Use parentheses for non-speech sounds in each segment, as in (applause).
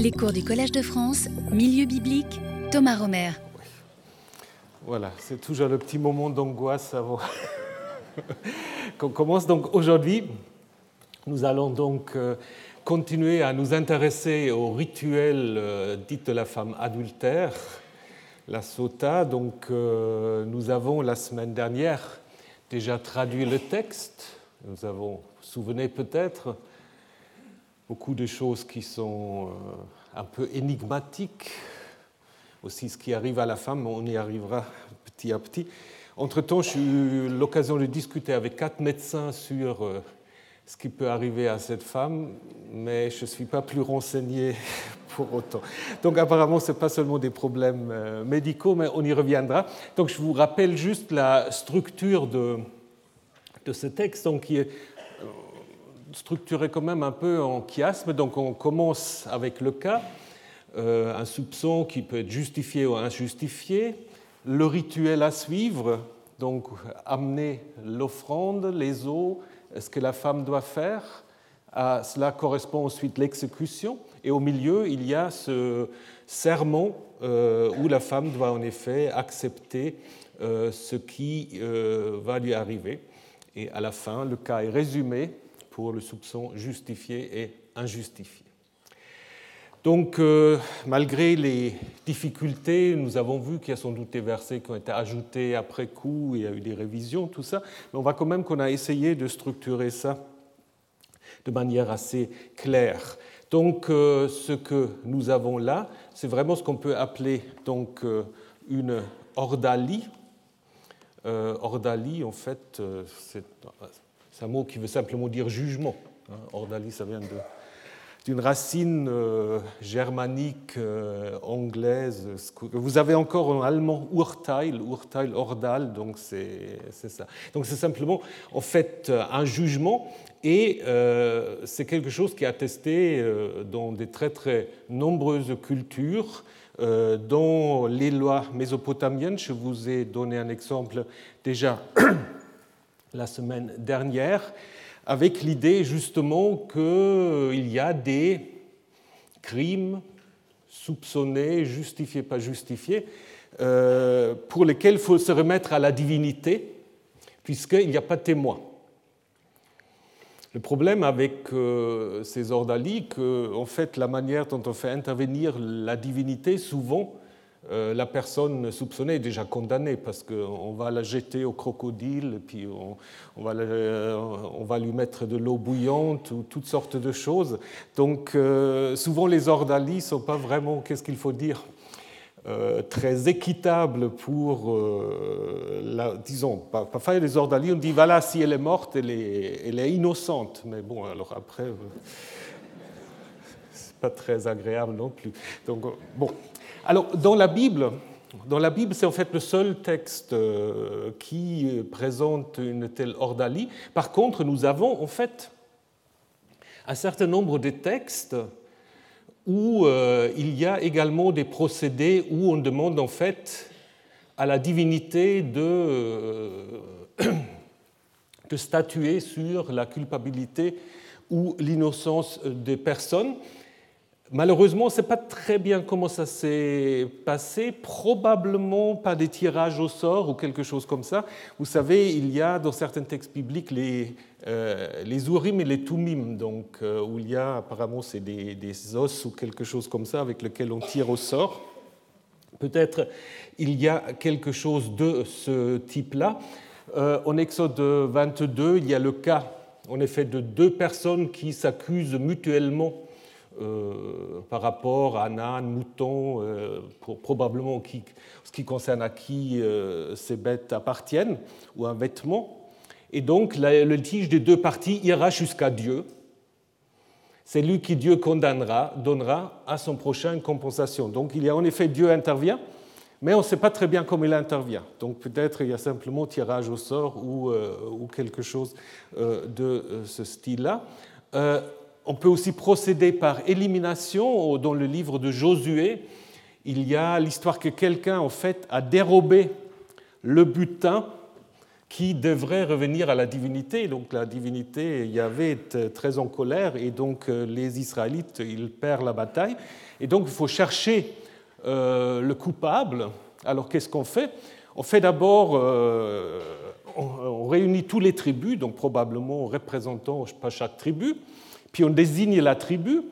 Les cours du Collège de France, Milieu biblique, Thomas Romer. Voilà, c'est toujours le petit moment d'angoisse avant (laughs) qu'on commence. Donc aujourd'hui, nous allons donc euh, continuer à nous intéresser au rituel euh, dit de la femme adultère, la sota. Donc euh, nous avons la semaine dernière déjà traduit le texte. Nous avons, vous vous souvenez peut-être, beaucoup de choses qui sont un peu énigmatiques. Aussi ce qui arrive à la femme, on y arrivera petit à petit. Entre-temps, j'ai eu l'occasion de discuter avec quatre médecins sur ce qui peut arriver à cette femme, mais je ne suis pas plus renseigné (laughs) pour autant. Donc apparemment, ce n'est pas seulement des problèmes médicaux, mais on y reviendra. Donc je vous rappelle juste la structure de, de ce texte, donc, qui est structuré quand même un peu en chiasme. Donc on commence avec le cas, euh, un soupçon qui peut être justifié ou injustifié, le rituel à suivre, donc amener l'offrande, les eaux, ce que la femme doit faire. À cela correspond ensuite l'exécution. Et au milieu, il y a ce serment euh, où la femme doit en effet accepter euh, ce qui va lui arriver. Et à la fin, le cas est résumé pour le soupçon justifié et injustifié. Donc, euh, malgré les difficultés, nous avons vu qu'il y a sans doute des versets qui ont été ajoutés après coup, il y a eu des révisions, tout ça, mais on voit quand même qu'on a essayé de structurer ça de manière assez claire. Donc, euh, ce que nous avons là, c'est vraiment ce qu'on peut appeler donc euh, une ordalie. Ordalie, en fait, c'est un mot qui veut simplement dire jugement. Hein. Ordalie, ça vient d'une racine euh, germanique euh, anglaise. Vous avez encore en allemand Urteil, Urteil, Ordal, donc c'est ça. Donc c'est simplement en fait un jugement et euh, c'est quelque chose qui est attesté dans des très très nombreuses cultures. Dans les lois mésopotamiennes, je vous ai donné un exemple déjà (clears throat) la semaine dernière avec l'idée justement qu'il y a des crimes soupçonnés, justifiés, pas justifiés, euh, pour lesquels il faut se remettre à la divinité, puisqu'il n'y a pas de témoin. Le problème avec euh, ces ordalies, que en fait, la manière dont on fait intervenir la divinité, souvent, la personne soupçonnée est déjà condamnée parce qu'on va la jeter au crocodile, puis on, va, on va, lui mettre de l'eau bouillante ou toutes sortes de choses. Donc euh, souvent les ordalies ne sont pas vraiment, qu'est-ce qu'il faut dire, euh, très équitables pour, la, disons, parfois les ordalies, on dit voilà, si elle est morte, elle est, elle est innocente. Mais bon, alors après, c'est pas très agréable non plus. Donc bon, alors, dans la Bible, dans la Bible, c'est en fait le seul texte euh, qui présente une telle ordalie. Par contre, nous avons en fait un certain nombre de textes où euh, il y a également des procédés où on demande en fait à la divinité de, euh, (coughs) de statuer sur la culpabilité ou l'innocence des personnes. Malheureusement, on ne sait pas très bien comment ça s'est passé, probablement pas des tirages au sort ou quelque chose comme ça. Vous savez, il y a dans certains textes bibliques les, euh, les Urim et les Tumim, donc, euh, où il y a apparemment c'est des, des, os ou quelque chose comme ça avec lequel on tire au sort. Peut-être il y a quelque chose de ce type-là. Euh, en Exode 22, il y a le cas, en effet, de deux personnes qui s'accusent mutuellement euh, par rapport à âne, mouton, euh, probablement qui, ce qui concerne à qui euh, ces bêtes appartiennent, ou un vêtement. Et donc le litige des deux parties ira jusqu'à Dieu. C'est lui qui Dieu condamnera, donnera à son prochain une compensation. Donc il y a en effet Dieu intervient, mais on ne sait pas très bien comment il intervient. Donc peut-être il y a simplement tirage au sort ou, ou quelque chose de ce style-là. On peut aussi procéder par élimination. Dans le livre de Josué, il y a l'histoire que quelqu'un en fait a dérobé le butin qui devrait revenir à la divinité. Donc la divinité Yahvé est très en colère et donc euh, les Israélites, ils perdent la bataille. Et donc il faut chercher euh, le coupable. Alors qu'est-ce qu'on fait? On fait d'abord, euh, on, réunit tous les tribus, donc probablement représentant pas chaque tribu, puis on désigne la tribu,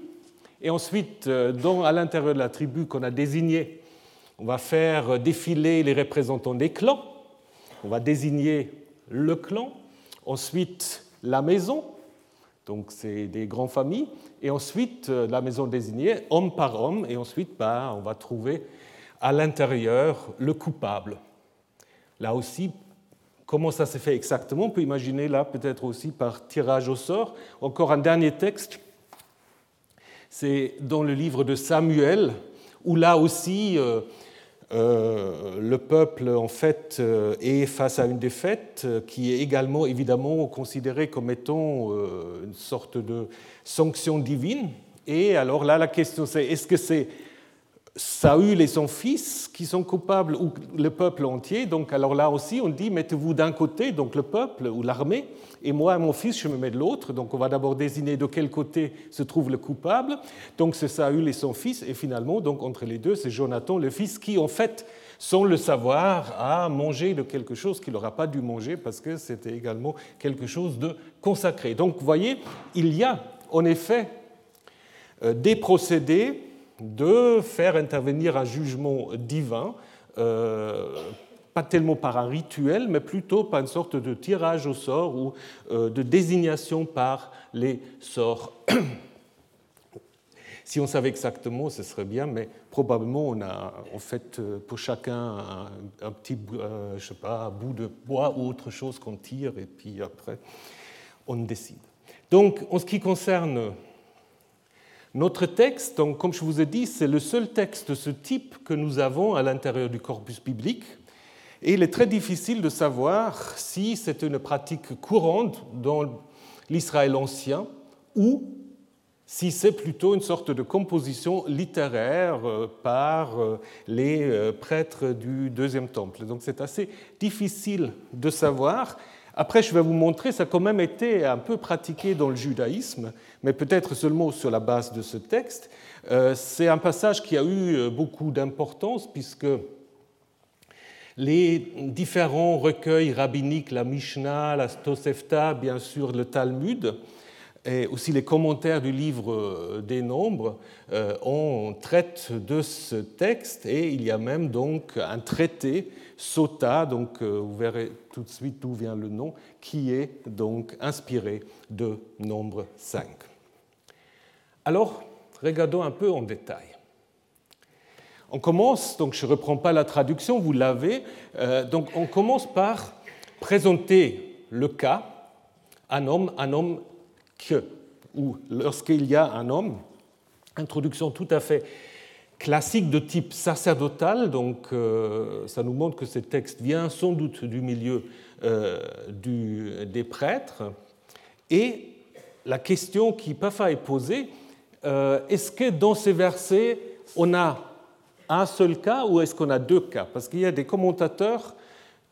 et ensuite, dans, à l'intérieur de la tribu qu'on a désignée, on va faire défiler les représentants des clans on va désigner le clan, ensuite la maison, donc c'est des grandes familles, et ensuite euh, la maison désignée homme par homme, et ensuite bah, on va trouver à l'intérieur le coupable. Là aussi, comment ça s'est fait exactement On peut imaginer là peut-être aussi par tirage au sort. Encore un dernier texte, c'est dans le livre de Samuel, où là aussi euh, euh, le peuple en fait euh, est face à une défaite qui est également évidemment considérée comme étant une sorte de sanction divine. Et alors là, la question c'est est-ce que c'est Saül et son fils qui sont coupables ou le peuple entier Donc alors là aussi, on dit mettez-vous d'un côté, donc le peuple ou l'armée, et moi, mon fils, je me mets de l'autre. Donc on va d'abord désigner de quel côté se trouve le coupable. Donc c'est Saül et son fils, et finalement, donc entre les deux, c'est Jonathan, le fils, qui en fait, sans le savoir, a mangé de quelque chose qu'il n'aura pas dû manger parce que c'était également quelque chose de consacré. Donc vous voyez, il y a en effet euh, des procédés de faire intervenir un jugement divin euh, pas tellement par un rituel, mais plutôt par une sorte de tirage au sort ou euh, de désignation par les sorts. (clears throat) Si on savait exactement, ce serait bien, mais probablement on a en fait euh, pour chacun un, petit sais pas, bout de bois ou autre chose qu'on tire et puis après on décide. Donc en ce qui concerne notre texte, donc, comme je vous ai dit, c'est le seul texte de ce type que nous avons à l'intérieur du corpus biblique. Et il est très difficile de savoir si c'est une pratique courante dans l'Israël ancien ou si c'est plutôt une sorte de composition littéraire euh, par euh, les euh, prêtres du deuxième temple. Donc c'est assez difficile de savoir. Après, je vais vous montrer, ça a quand même été un peu pratiqué dans le judaïsme, mais peut-être seulement sur la base de ce texte. C'est un passage qui a eu beaucoup d'importance puisque les différents recueils rabbiniques, la Mishnah, la Tosefta, bien sûr le Talmud, et aussi les commentaires du livre des Nombres, euh, on traite de ce texte et il y a même donc un traité, Sota, donc euh, vous verrez tout de suite d'où vient le nom, qui est donc inspiré de Nombre 5. Alors, regardons un peu en détail. On commence, donc je ne reprends pas la traduction, vous l'avez, euh, donc on commence par présenter le cas, un homme, un homme que, ou lorsqu'il y a un homme, introduction tout à fait classique de type sacerdotal, donc euh, ça nous montre que ce texte vient sans doute du milieu euh, des prêtres, et la question qui parfois est posée, est-ce que dans ces versets, on a un seul cas ou est-ce qu'on a deux cas? Parce qu'il y a des commentateurs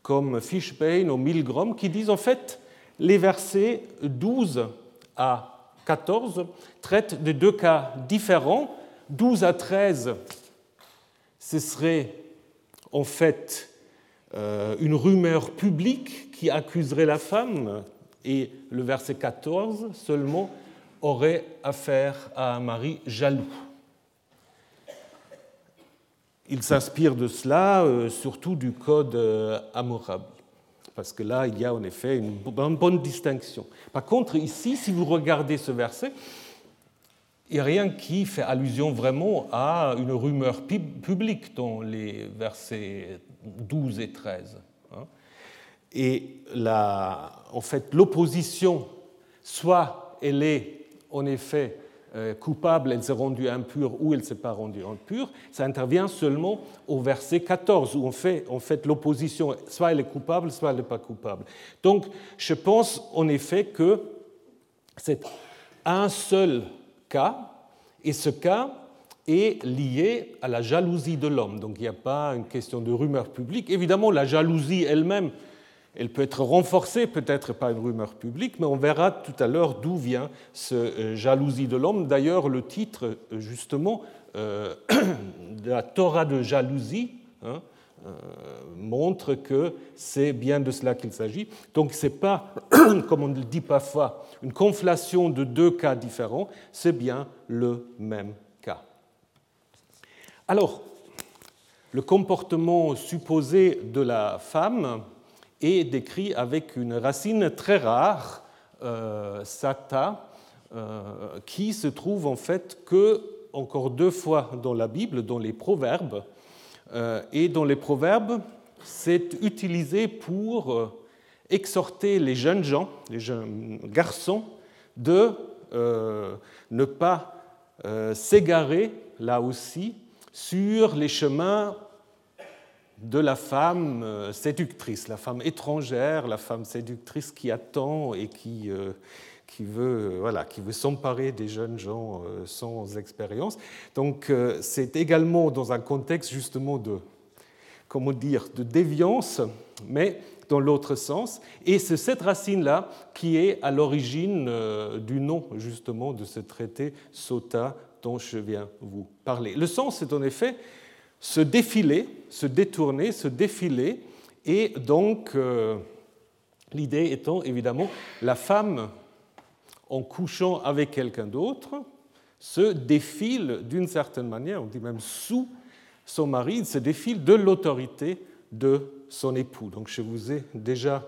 comme Fishbane ou Milgrom qui disent en fait les versets 12 à 14 traitent de deux cas différents. 12 à 13, ce serait en fait euh, une rumeur publique qui accuserait la femme et le verset 14 seulement aurait affaire à un mari jaloux il s'inspire de cela, euh, surtout du code euh, Hammurabi, parce que là, il y a en effet une bonne distinction. Par contre, ici, si vous regardez ce verset, il n'y a rien qui fait allusion vraiment à une rumeur publique dans les versets 12 et 13. Hein. Et en fait, l'opposition, soit elle est en effet euh, coupable, elle s'est rendue impure ou elle ne s'est pas rendue impure, ça intervient seulement au verset 14 où on fait l'opposition, soit elle est coupable, soit elle n'est pas coupable. Donc je pense en effet que c'est un seul cas et ce cas est lié à la jalousie de l'homme. Donc il n'y a pas une question de rumeur publique. Évidemment, la jalousie elle-même Elle peut être renforcée peut-être par une rumeur publique, mais on verra tout à l'heure d'où vient ce jalousie de l'homme. D'ailleurs, le titre, justement, (clears throat) de la Torah de jalousie, hein, euh, montre que c'est bien de cela qu'il s'agit. Donc ce n'est pas, (clears throat) comme on le dit parfois, une conflation de deux cas différents, c'est bien le même cas. Alors, le comportement supposé de la femme est décrit avec une racine très rare, euh, sata, euh, qui se trouve en fait que encore deux fois dans la Bible, dans les Proverbes, euh, et dans les proverbes, c'est utilisé pour euh, exhorter les jeunes gens, les jeunes garçons, de ne pas s'égarer, là aussi, sur les chemins de la femme séductrice, la femme étrangère, la femme séductrice qui attend et qui, qui veut, voilà, qui veut s'emparer des jeunes gens euh, sans expérience. Donc euh, c'est également dans un contexte justement de, comment dire, de déviance, mais dans l'autre sens. Et c'est cette racine-là qui est à l'origine euh, du nom justement de ce traité Sota dont je viens vous parler. Le sens est en effet se défiler, se détourner, se défiler, et donc l'idée étant évidemment la femme en couchant avec quelqu'un d'autre, se défile d'une certaine manière, on dit même sous son mari, se défile de l'autorité de son époux. Donc je vous ai déjà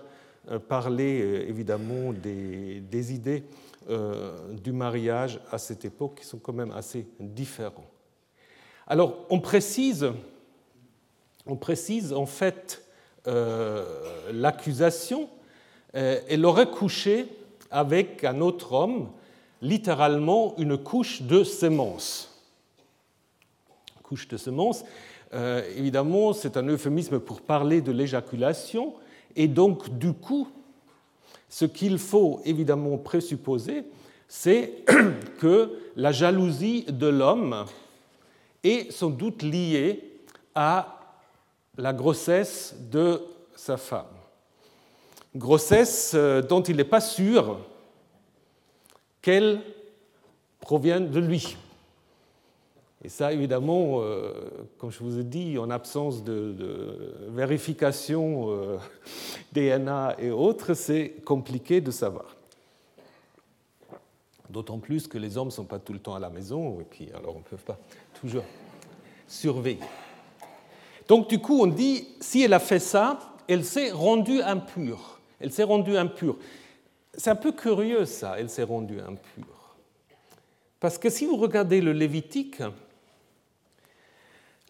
euh, parlé euh, évidemment des, idées euh, du mariage à cette époque qui sont quand même assez différentes. Alors on précise, en fait l'accusation, elle aurait couché avec un autre homme, littéralement une couche de semences. Couche de semences, euh, évidemment, c'est un euphémisme pour parler de l'éjaculation, et donc du coup, ce qu'il faut évidemment présupposer, c'est (clears throat) que la jalousie de l'homme est sans doute liée à la grossesse de sa femme grossesse euh, dont il n'est pas sûr qu'elle provienne de lui. Et ça, évidemment, euh, comme je vous ai dit, en absence de, vérification euh, (laughs) DNA et autres, c'est compliqué de savoir. D'autant plus que les hommes ne sont pas tout le temps à la maison, et puis alors on ne peut pas toujours surveiller. Donc du coup, on dit, si elle a fait ça, elle s'est rendue impure. Elle s'est rendue impure. C'est un peu curieux ça, elle s'est rendue impure. Parce que si vous regardez le Lévitique,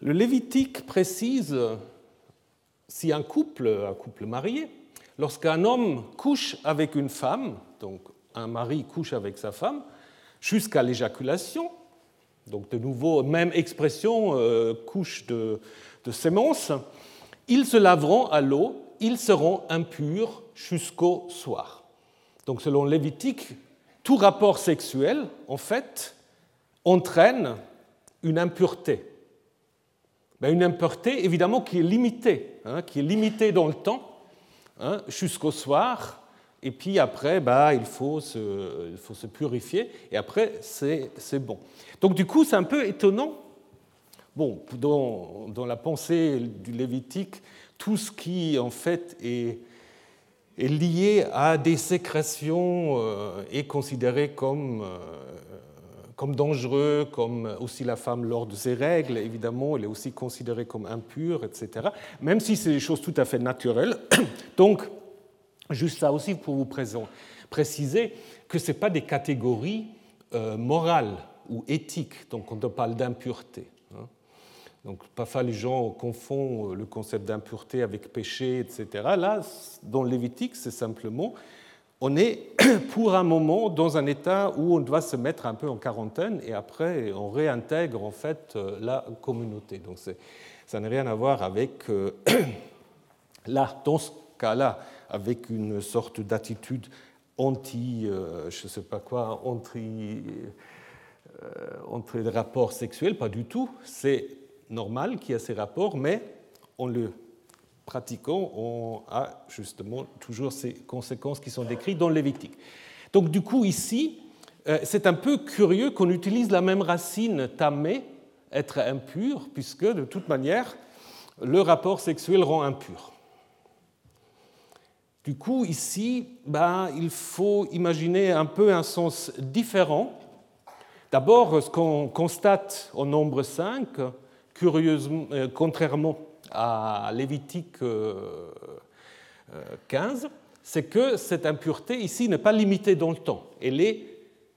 le Lévitique précise si un couple, un couple marié, lorsqu'un homme couche avec une femme, donc un mari couche avec sa femme, jusqu'à l'éjaculation, donc de nouveau, même expression, euh, couche de, de sémence, ils se laveront à l'eau, ils seront impurs jusqu'au soir. Donc selon Lévitique, tout rapport sexuel, en fait, entraîne une impureté. Ben, une impureté, évidemment, qui est limitée, hein, qui est limitée dans le temps, hein, jusqu'au soir, et puis après, ben, il, faut se, se purifier, et après, c'est bon. Donc du coup, c'est un peu étonnant. Bon, dans, la pensée du Lévitique, tout ce qui, en fait, est est lié à des sécrétions euh, est considéré comme, euh, comme dangereux, comme aussi la femme lors de ses règles, évidemment, elle est aussi considérée comme impure, etc. Même si c'est des choses tout à fait naturelles. (coughs) Donc, juste ça aussi pour vous préciser que ce pas des catégories euh, morales ou éthiques, donc on parle d'impureté. Donc parfois les gens confondent le concept d'impureté avec péché, etc. Là, dans Lévitique, c'est simplement, on est (coughs) pour un moment dans un état où on doit se mettre un peu en quarantaine et après on réintègre en fait la communauté. Donc ça n'a rien à voir avec, euh, (coughs) dans ce cas-là, avec une sorte d'attitude anti, euh, je sais pas quoi, anti, euh, les rapports sexuels, pas du tout. C'est normal qu'il y a ces rapports, mais on le pratiquant, on a justement toujours ces conséquences qui sont décrites dans le Lévitique. Donc du coup, ici, euh, c'est un peu curieux qu'on utilise la même racine tamé, être impur, puisque de toute manière, le rapport sexuel rend impur. Du coup, ici, ben, il faut imaginer un peu un sens différent. D'abord, ce qu'on constate au nombre 5, curieusement, euh, contrairement à Lévitique 15, euh, c'est que cette impureté ici n'est pas limitée dans le temps. Elle, est,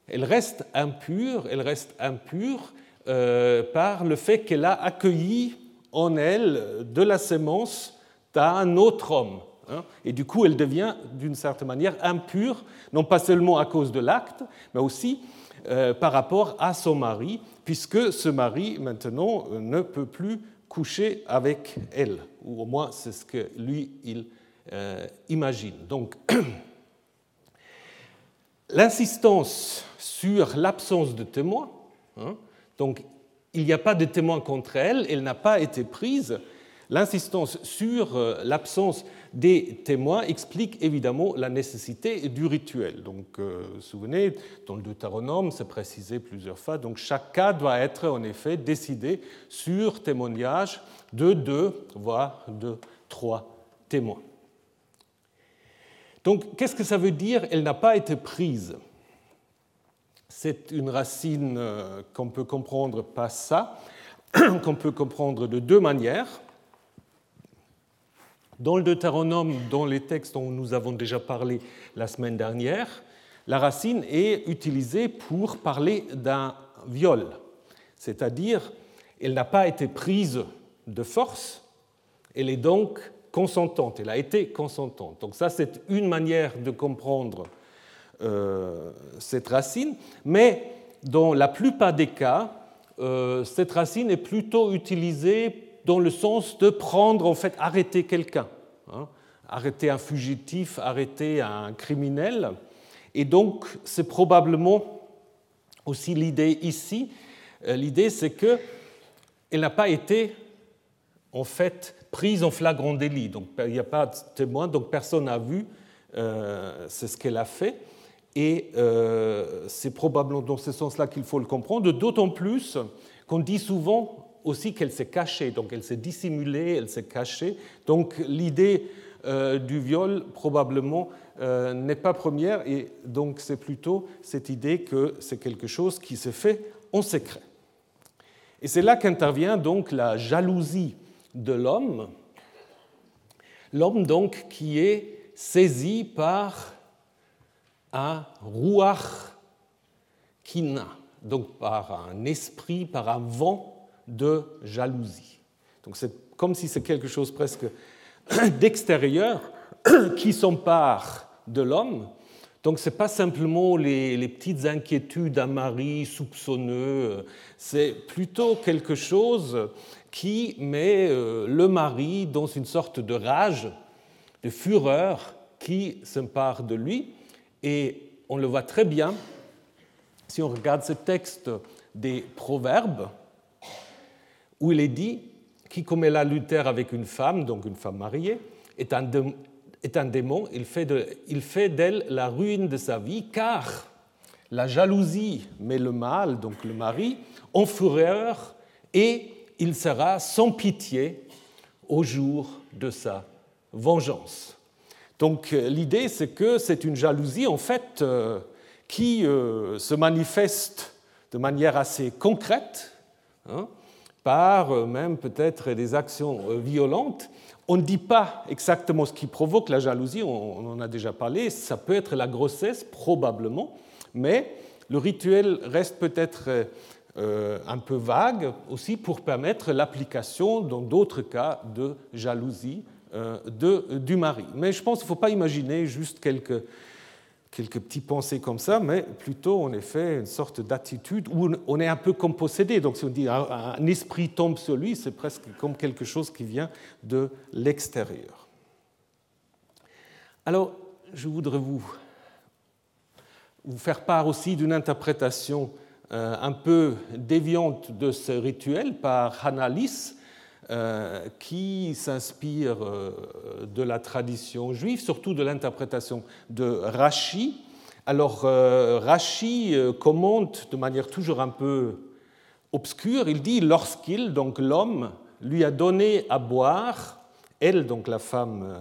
elle reste impure, elle reste impure euh, par le fait qu'elle a accueilli en elle de la sémence d'un autre homme. Hein. et du coup, elle devient d'une certaine manière impure, non pas seulement à cause de l'acte, mais aussi euh, par rapport à son mari, puisque ce mari, maintenant, ne peut plus coucher avec elle, ou au moins c'est ce que lui, il euh, imagine. Donc, (clears throat) l'insistance sur l'absence de témoin, hein, donc il n'y a pas de témoin contre elle, elle n'a pas été prise, l'insistance sur euh, l'absence des témoins explique évidemment la nécessité du rituel. Donc, euh, vous vous souvenez, dans le Deutéronome, c'est précisé plusieurs fois, donc chaque cas doit être en effet décidé sur témoignage de deux, voire de trois témoins. Donc, qu'est-ce que ça veut dire Elle n'a pas été prise? C'est une racine euh, qu'on peut comprendre pas ça, (clears throat) qu'on peut comprendre de deux manières. Dans le Deutéronome, dans les textes dont nous avons déjà parlé la semaine dernière, la racine est utilisée pour parler d'un viol, c'est-à-dire elle n'a pas été prise de force, elle est donc consentante, elle a été consentante. Donc ça, c'est une manière de comprendre euh, cette racine, mais dans la plupart des cas, euh, cette racine est plutôt utilisée dans le sens de prendre, en fait, arrêter quelqu'un, hein, arrêter un fugitif, arrêter un criminel. Et donc, c'est probablement aussi l'idée ici. Euh, l'idée, c'est qu'elle n'a pas été, en fait, prise en flagrant délit. Donc il n'y a pas de témoin, donc personne n'a vu. Euh, c'est ce qu'elle a fait. Et euh, c'est probablement dans ce sens-là qu'il faut le comprendre, d'autant plus qu'on dit souvent aussi qu'elle s'est cachée, donc elle s'est dissimulée, elle s'est cachée. Donc l'idée euh, du viol probablement n'est pas première, et donc c'est plutôt cette idée que c'est quelque chose qui s'est fait en secret. Et c'est là qu'intervient donc la jalousie de l'homme, l'homme donc qui est saisi par un ruach kina, donc par un esprit, par un vent de jalousie. Donc c'est comme si c'est quelque chose presque (coughs) d'extérieur (coughs) qui s'empare de l'homme. Donc ce n'est pas simplement les, petites inquiétudes d'un mari soupçonneux, c'est plutôt quelque chose qui met euh, le mari dans une sorte de rage, de fureur qui s'empare de lui. Et on le voit très bien si on regarde ce texte des Proverbes, où il est dit qui commet l'adultère avec une femme, donc une femme mariée, est un, démon, il fait d'elle la ruine de sa vie, car la jalousie met le mâle, donc le mari, en fureur et il sera sans pitié au jour de sa vengeance. Donc euh, l'idée, c'est que c'est une jalousie, en fait, euh, qui euh, se manifeste de manière assez concrète, hein, par même peut-être des actions violentes. On ne dit pas exactement ce qui provoque la jalousie, on en a déjà parlé, ça peut être la grossesse, probablement, mais le rituel reste peut-être euh, un peu vague aussi pour permettre l'application dans d'autres cas de jalousie euh, de, du mari. Mais je pense qu'il ne faut pas imaginer juste quelques, quelques petits pensées comme ça, mais plutôt en effet une sorte d'attitude où on est un peu comme possédé. Donc si on dit un, esprit tombe sur lui, c'est presque comme quelque chose qui vient de l'extérieur. Alors, je voudrais vous, faire part aussi d'une interprétation euh, un peu déviante de ce rituel par Hanalis, qui s'inspire de la tradition juive, surtout de l'interprétation de Rashi. Alors, Rashi commente de manière toujours un peu obscure, il dit lorsqu'il, donc l'homme, lui a donné à boire, elle, donc la femme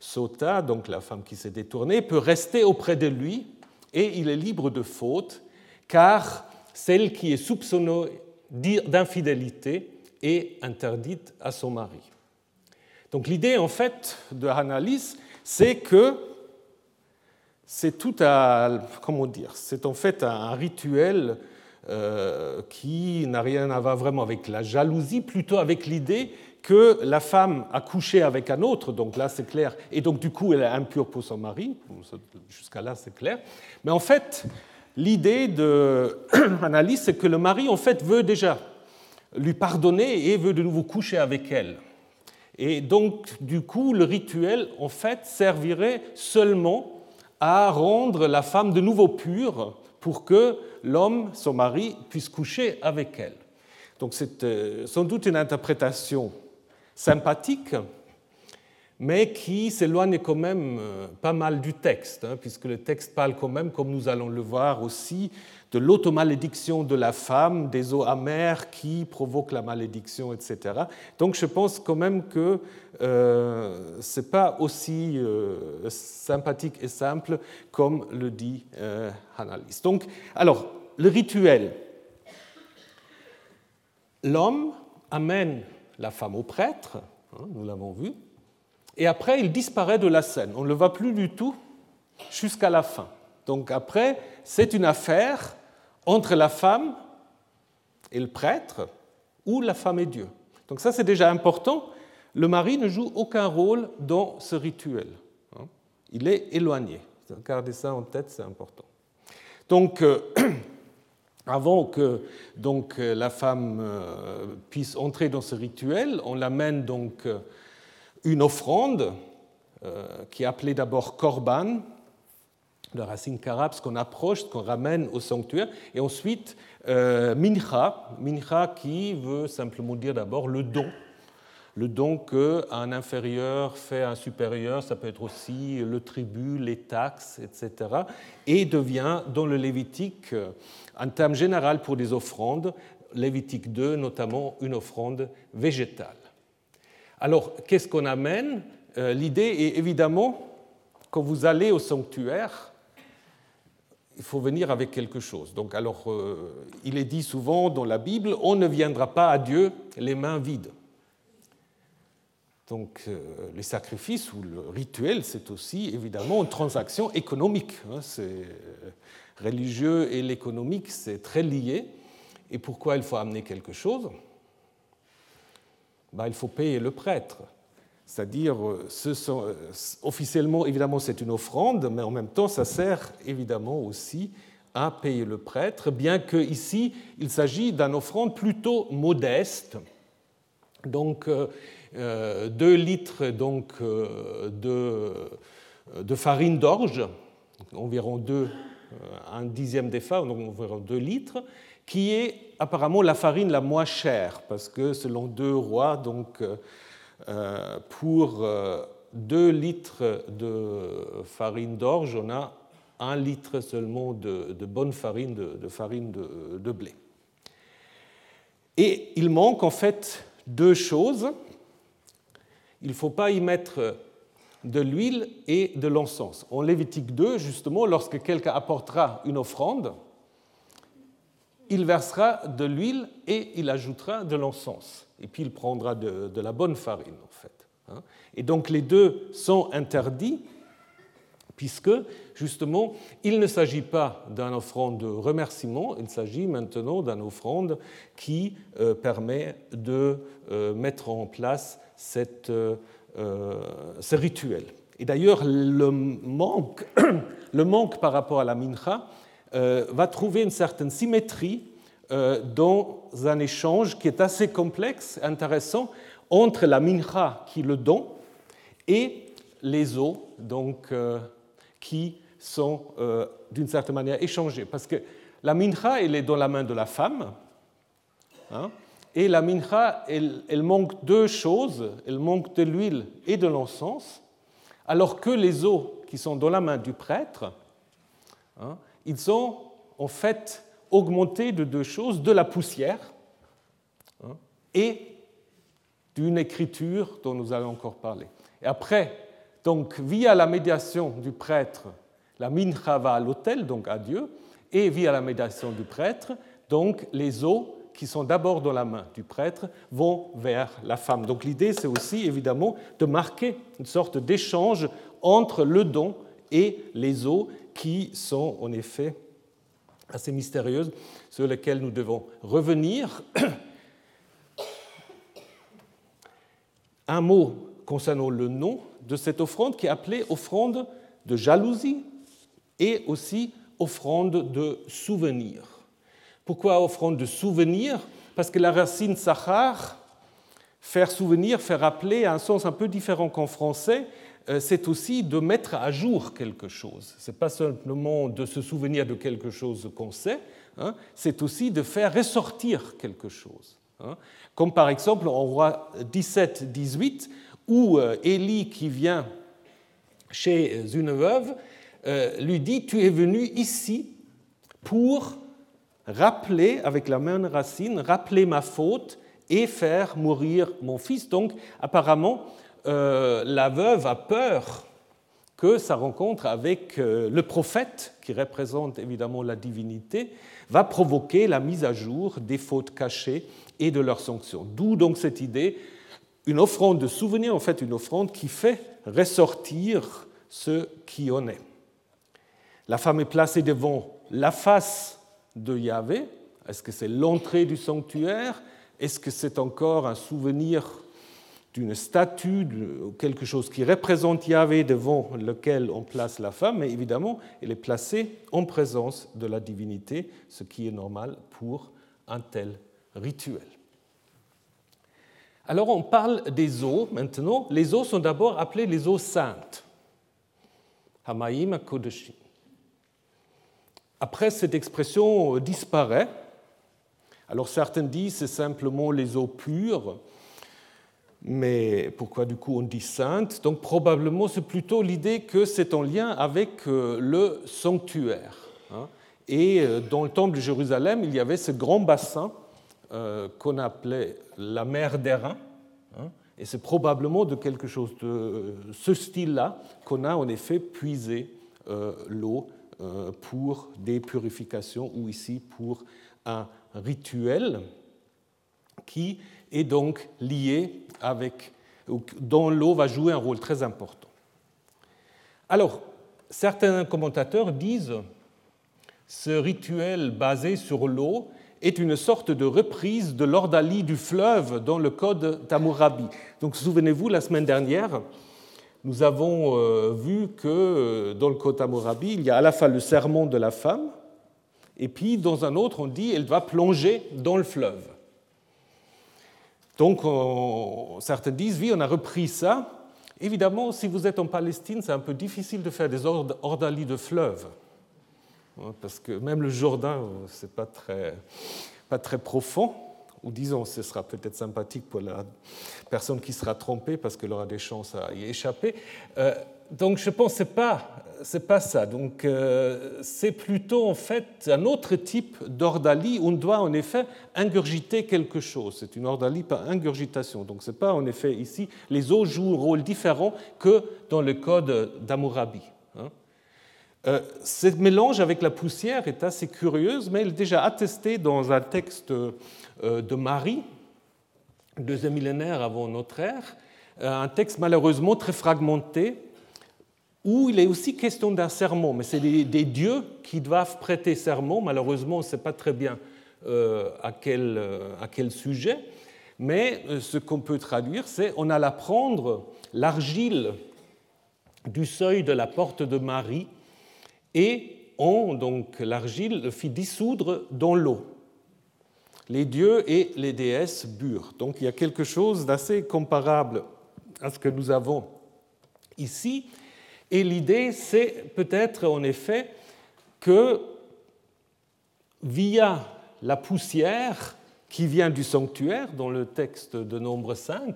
Sota, donc la femme qui s'est détournée, peut rester auprès de lui et il est libre de faute, car celle qui est soupçonnée d'infidélité est interdite à son mari. Donc l'idée en fait de Hanalis, c'est que c'est tout à, comment dire, c'est en fait un rituel euh, qui n'a rien à voir vraiment avec la jalousie, plutôt avec l'idée que la femme a couché avec un autre, donc là c'est clair, et donc du coup elle est impure pour son mari, jusqu'à là c'est clair. Mais en fait, l'idée de (clears throat) Annalise, c'est que le mari en fait veut déjà lui pardonner et veut de nouveau coucher avec elle. Et donc du coup le rituel en fait servirait seulement à rendre la femme de nouveau pure pour que l'homme, son mari, puisse coucher avec elle. Donc c'est euh, sans doute une interprétation sympathique, mais qui s'éloigne quand même euh, pas mal du texte, hein, puisque le texte parle quand même, comme nous allons le voir aussi, de l'automalédiction de la femme, des eaux amères qui provoquent la malédiction, etc. Donc je pense quand même que euh, ce n'est pas aussi euh, sympathique et simple comme le dit euh, Donc, alors, le rituel. L'homme amène la femme au prêtre, hein, nous l'avons vu, et après il disparaît de la scène. On ne le voit plus du tout jusqu'à la fin. Donc après, c'est une affaire entre la femme et le prêtre ou la femme et Dieu. Donc ça c'est déjà important. Le mari ne joue aucun rôle dans ce rituel. Hein. Il est éloigné. Gardez ça en tête, c'est important. Donc, euh, (clears throat) avant que donc, la femme euh, puisse entrer dans ce rituel, on l'amène donc euh, une offrande euh, qui est appelée d'abord korban, de racine carab, ce qu'on approche, ce qu'on ramène au sanctuaire, et ensuite mincha, mincha qui veut simplement dire d'abord le don le don qu'un inférieur fait à un supérieur, ça peut être aussi le tribut, les taxes, etc. Et devient, dans le Lévitique, un terme général pour des offrandes, Lévitique 2 notamment, une offrande végétale. Alors, qu'est-ce qu'on amène? Euh, L'idée est évidemment, quand vous allez au sanctuaire, il faut venir avec quelque chose. Donc, alors, euh, il est dit souvent dans la Bible, on ne viendra pas à Dieu les mains vides. Donc euh, les sacrifices ou le rituel, c'est aussi évidemment une transaction économique. Hein. c'est euh, religieux et l'économique, c'est très lié. Et pourquoi il faut amener quelque chose? Ben, Il faut payer le prêtre. C'est-à-dire, euh, officiellement, évidemment, c'est une offrande, mais en même temps, ça sert évidemment aussi à payer le prêtre, bien qu'ici, il s'agit d'une offrande plutôt modeste. Donc, 2 euh, litres euh, de, farine d'orge, environ 2, euh, un dixième des donc environ 2 litres, qui est apparemment la farine la moins chère, parce que selon deux rois, donc, pour 2 litres de farine d'orge, on a un litre seulement de, bonne farine, de, de farine de, de, blé. Et il manque en fait deux choses il ne faut pas y mettre de l'huile et de l'encens. En Lévitique 2, justement, lorsque quelqu'un apportera une offrande, il versera de l'huile et il ajoutera de l'encens. Et puis il prendra de, la bonne farine, en fait. Hein. Et donc les deux sont interdits, puisque, justement, il ne s'agit pas d'une offrande de remerciement, il s'agit maintenant d'une offrande qui euh, permet de euh, mettre en place cette, euh, ce rituel. Et d'ailleurs, le manque, (coughs) le manque par rapport à la mincha va trouver une certaine symétrie dans un échange qui est assez complexe, intéressant, entre la mincha qui le donne et les eaux donc, qui sont d'une certaine manière échangées. Parce que la mincha, elle est dans la main de la femme, hein, Et la mincha, elle, manque deux choses. Elle manque de l'huile et de l'encens, alors que les os qui sont dans la main du prêtre, hein, ils sont en fait augmentés de deux choses, de la poussière hein, et d'une écriture dont nous allons encore parler. Et après, donc via la médiation du prêtre, la mincha va à l'autel, donc à Dieu, et via la médiation du prêtre, donc les os qui sont d'abord dans la main du prêtre vont vers la femme. Donc l'idée, c'est aussi évidemment de marquer une sorte d'échange entre le don et les os qui sont en effet assez mystérieuses, sur lesquelles nous devons revenir. Un mot concernant le nom de cette offrande qui est appelée offrande de jalousie et aussi offrande de souvenir. Pourquoi offrande de souvenir? Parce que la racine sahar, faire souvenir, faire rappeler, a un sens un peu différent qu'en français. Euh, c'est aussi de mettre à jour quelque chose. Ce n'est pas simplement de se souvenir de quelque chose qu'on sait, hein, c'est aussi de faire ressortir quelque chose. Hein. Comme par exemple en roi 17-18, où euh, Élie, qui vient chez une veuve, euh, lui dit, tu es venu ici pour rappeler, avec la même racine, rappeler ma faute et faire mourir mon fils. Donc apparemment, euh, la veuve a peur que sa rencontre avec euh, le prophète, qui représente évidemment la divinité, va provoquer la mise à jour des fautes cachées et de leurs sanctions. D'où donc cette idée, une offrande de souvenir, en fait une offrande qui fait ressortir ce qui en est. La femme est placée devant la face de Yahvé. Est-ce que c'est l'entrée du sanctuaire? Est-ce que c'est encore un souvenir d'une statue, de quelque chose qui représente Yahvé devant lequel on place la femme Mais évidemment, elle est placée en présence de la divinité, ce qui est normal pour un tel rituel. Alors on parle des eaux maintenant. Les eaux sont d'abord appelées les eaux saintes. Hamaim. Après, cette expression disparaît. Alors certains disent c'est simplement les eaux pures, mais pourquoi du coup on dit sainte? Donc probablement c'est plutôt l'idée que c'est en lien avec euh, le sanctuaire. Hein. Et euh, dans le temple de Jérusalem, il y avait ce grand bassin euh, qu'on appelait la mer d'Airain. Hein. Et c'est probablement de quelque chose de ce style-là qu'on a en effet puisé l'eau pour des purifications ou ici pour un rituel qui est donc lié avec, dont l'eau va jouer un rôle très important. Alors, certains commentateurs disent ce rituel basé sur l'eau est une sorte de reprise de l'ordalie du fleuve dans le code d'Amourabi. Donc souvenez-vous, la semaine dernière, nous avons euh, vu que euh, dans le Kota Morabi, il y a à la fois le serment de la femme, et puis dans un autre, on dit elle va plonger dans le fleuve. Donc certains disent, oui, on a repris ça. Évidemment, si vous êtes en Palestine, c'est un peu difficile de faire des ordalies de fleuve, hein, parce que même le Jourdain, c'est pas très, pas très profond ou disons, ce sera peut-être sympathique pour la personne qui sera trompée parce qu'elle aura des chances à y échapper. Euh, donc je pense que ce n'est pas, ça. Donc euh, c'est plutôt en fait un autre type d'ordalie on doit en effet ingurgiter quelque chose. C'est une ordalie par ingurgitation. Donc ce n'est pas en effet ici, les eaux jouent un rôle différent que dans le code d'Amourabi. Hein. Euh, ce mélange avec la poussière est assez curieuse, mais elle est déjà attestée dans un texte euh, de Marie, deuxième millénaire avant notre ère, un texte malheureusement très fragmenté, où il est aussi question d'un serment, mais c'est des, dieux qui doivent prêter serment. Malheureusement, on ne sait pas très bien euh, à, quel, à, quel, sujet, mais ce qu'on peut traduire, c'est on alla prendre l'argile du seuil de la porte de Marie et on, donc l'argile, le fit dissoudre dans l'eau les dieux et les déesses burent. Donc il y a quelque chose d'assez comparable à ce que nous avons ici. Et l'idée, c'est peut-être en effet que via la poussière, qui vient du sanctuaire, dans le texte de Nombre 5,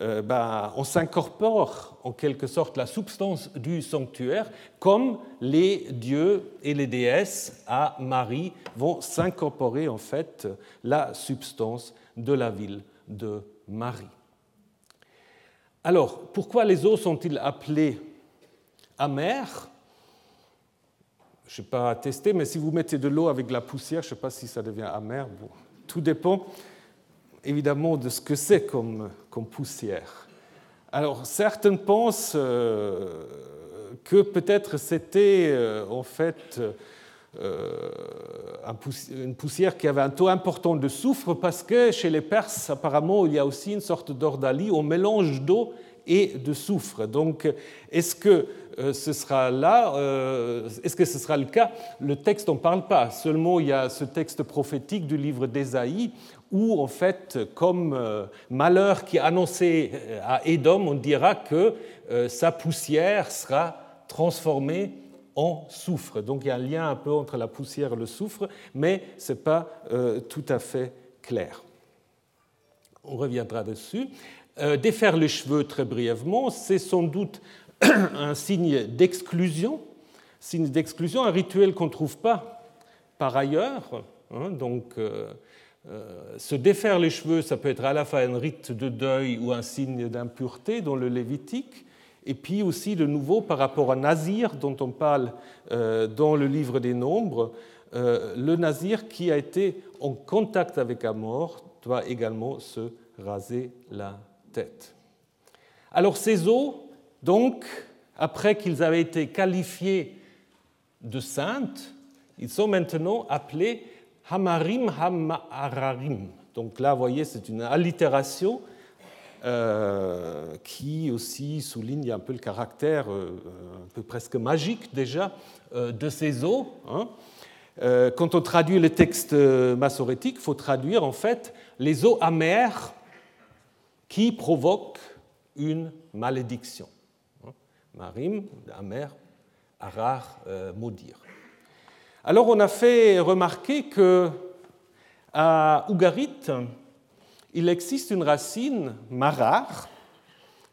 euh, ben, on s'incorpore en quelque sorte la substance du sanctuaire, comme les dieux et les déesses à Marie vont s'incorporer en fait la substance de la ville de Marie. Alors, pourquoi les eaux sont-ils appelées amères Je ne sais pas tester, mais si vous mettez de l'eau avec de la poussière, je ne sais pas si ça devient amer. tout dépend évidemment de ce que c'est comme, poussière. Alors, certains pensent euh, que peut-être c'était euh, en fait euh, une poussière qui avait un taux important de soufre parce que chez les Perses, apparemment, il y a aussi une sorte d'ordalie au mélange d'eau et de soufre. Donc, est-ce que euh, ce sera là euh, Est-ce que ce sera le cas? Le texte n'en parle pas. Seulement, il y a ce texte prophétique du livre d'Ésaïe où, en fait, comme malheur qui est annoncé à Édom, on dira que sa poussière sera transformée en soufre. Donc il y a un lien un peu entre la poussière et le soufre, mais ce n'est pas euh, tout à fait clair. On reviendra dessus. Euh, défaire les cheveux très brièvement, c'est sans doute (clears throat) un signe d'exclusion, signe d'exclusion, un rituel qu'on ne trouve pas par ailleurs. Hein. donc euh, se défaire les cheveux, ça peut être à la fois un rite de deuil ou un signe d'impureté dans le Lévitique. Et puis aussi de nouveau par rapport à Nazir dont on parle euh, dans le livre des Nombres, euh, le Nazir qui a été en contact avec la mort doit également se raser la tête. Alors ces eaux, donc, après qu'ils avaient été qualifiés de saintes, ils sont maintenant appelés Hamarim Hamararim. Donc là, vous voyez, c'est une allitération euh, qui aussi souligne un peu le caractère euh, un peu presque magique déjà euh, de ces eaux. Hein. Quand on traduit le texte massorétique, il faut traduire en fait les eaux amères qui provoquent une malédiction. Marim, amer, arar, maudire. Alors on a fait remarquer que à Ougarit, il existe une racine marar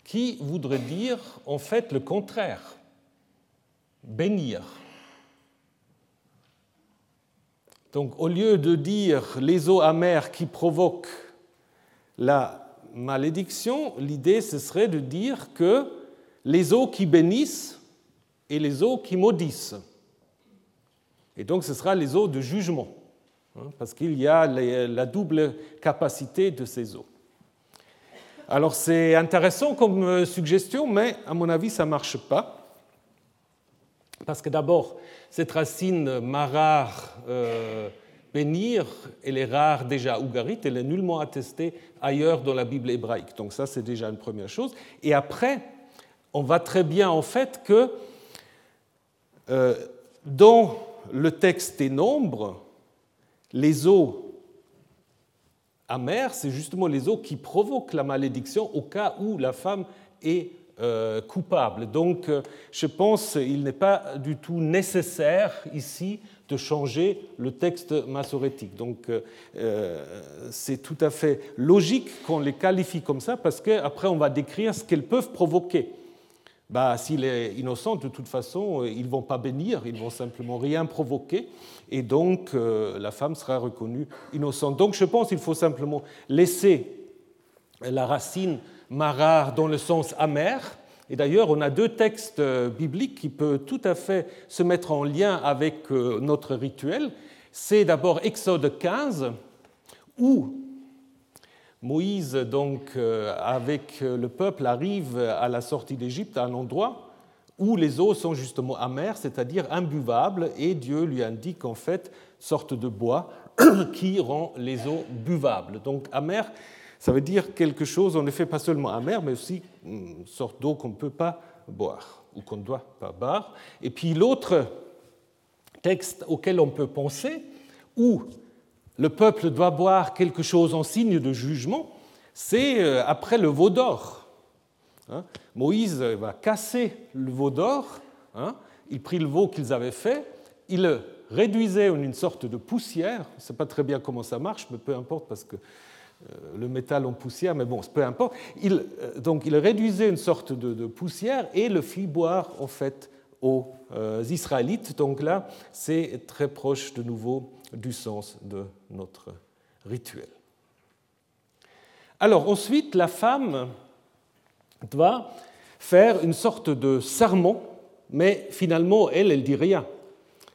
qui voudrait dire en fait le contraire, bénir. Donc au lieu de dire les eaux amères qui provoquent la malédiction, l'idée ce serait de dire que les eaux qui bénissent et les eaux qui maudissent. Et donc ce sera les eaux de jugement. Hein, parce qu'il y a la double capacité de ces eaux. Alors c'est intéressant comme euh, suggestion, mais à mon avis, ça ne marche pas. Parce que d'abord, cette racine marar euh, bénir, elle est rare déjà ougarite, elle est nullement attestée ailleurs dans la Bible hébraïque. Donc ça, c'est déjà une première chose. Et après, on voit très bien en fait que euh, dans le texte des nombres, les eaux amères, c'est justement les eaux qui provoquent la malédiction au cas où la femme est euh, coupable. Donc euh, je pense qu'il n'est pas du tout nécessaire ici de changer le texte massorétique. Donc euh, c'est tout à fait logique qu'on les qualifie comme ça parce qu'après on va décrire ce qu'elles peuvent provoquer. Bah, S'il est innocent, de toute façon, ils ne vont pas bénir, ils vont simplement rien provoquer et donc euh, la femme sera reconnue innocente. Donc je pense qu'il faut simplement laisser la racine marar dans le sens amer. Et d'ailleurs, on a deux textes euh, bibliques qui peuvent tout à fait se mettre en lien avec euh, notre rituel. C'est d'abord Exode 15, où Moïse, donc, avec le peuple, arrive à la sortie d'Égypte à un endroit où les eaux sont justement amères, c'est-à-dire imbuvables, et Dieu lui indique en fait sorte de bois (clears throat) qui rend les eaux buvables. Donc amer, ça veut dire quelque chose, en effet, pas seulement amer, mais aussi une sorte d'eau qu'on ne peut pas boire ou qu'on ne doit pas boire. Et puis l'autre texte auquel on peut penser, où le peuple doit boire quelque chose en signe de jugement, c'est euh, après le veau d'or. Hein. Moïse va casser le veau d'or, hein. il prit le veau qu'ils avaient fait, il le réduisait en une sorte de poussière. Je ne sais pas très bien comment ça marche, mais peu importe parce que le métal en poussière, mais bon, peu importe. Euh, donc il réduisait une sorte de, poussière et le fit boire en fait aux euh, Israélites. Donc là, c'est très proche de nouveau du sens de notre rituel. Alors ensuite, la femme doit faire une sorte de sermon, mais finalement, elle, elle dit rien.